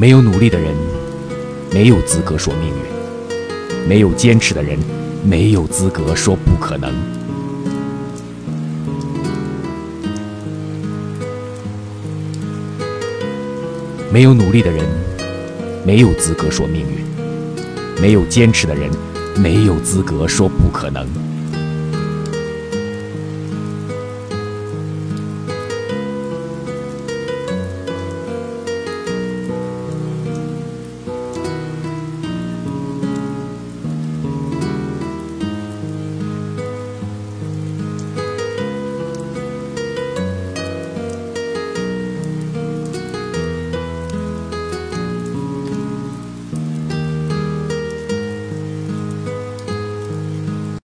没有努力的人没有资格说命运。没有坚持的人没有资格说不可能。没有努力的人没有资格说命运。没有坚持的人没有资格说不可能。